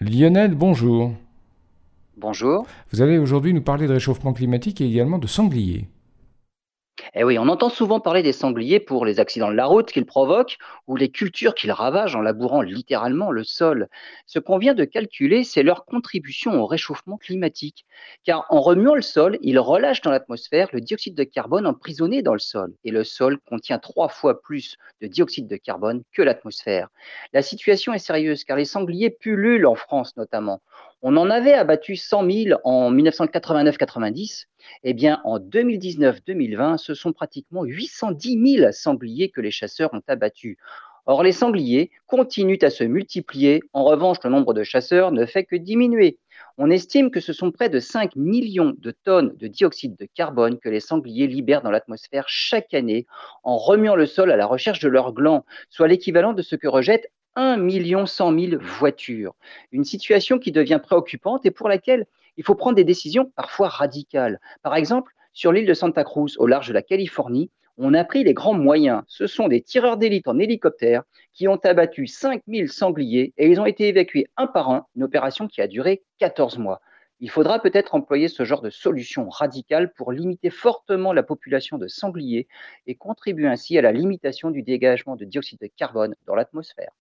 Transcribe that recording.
Lionel, bonjour. Bonjour. Vous allez aujourd'hui nous parler de réchauffement climatique et également de sangliers. Eh oui, on entend souvent parler des sangliers pour les accidents de la route qu'ils provoquent ou les cultures qu'ils ravagent en labourant littéralement le sol. Ce qu'on vient de calculer, c'est leur contribution au réchauffement climatique. Car en remuant le sol, ils relâchent dans l'atmosphère le dioxyde de carbone emprisonné dans le sol. Et le sol contient trois fois plus de dioxyde de carbone que l'atmosphère. La situation est sérieuse car les sangliers pullulent en France notamment. On en avait abattu 100 000 en 1989-90. Eh bien, en 2019-2020, ce sont pratiquement 810 000 sangliers que les chasseurs ont abattus. Or, les sangliers continuent à se multiplier. En revanche, le nombre de chasseurs ne fait que diminuer. On estime que ce sont près de 5 millions de tonnes de dioxyde de carbone que les sangliers libèrent dans l'atmosphère chaque année en remuant le sol à la recherche de leurs glands, soit l'équivalent de ce que rejette 1 million 100 000 voitures. Une situation qui devient préoccupante et pour laquelle il faut prendre des décisions parfois radicales. Par exemple, sur l'île de Santa Cruz, au large de la Californie, on a pris les grands moyens. Ce sont des tireurs d'élite en hélicoptère qui ont abattu 5000 sangliers et ils ont été évacués un par un, une opération qui a duré 14 mois. Il faudra peut-être employer ce genre de solution radicale pour limiter fortement la population de sangliers et contribuer ainsi à la limitation du dégagement de dioxyde de carbone dans l'atmosphère.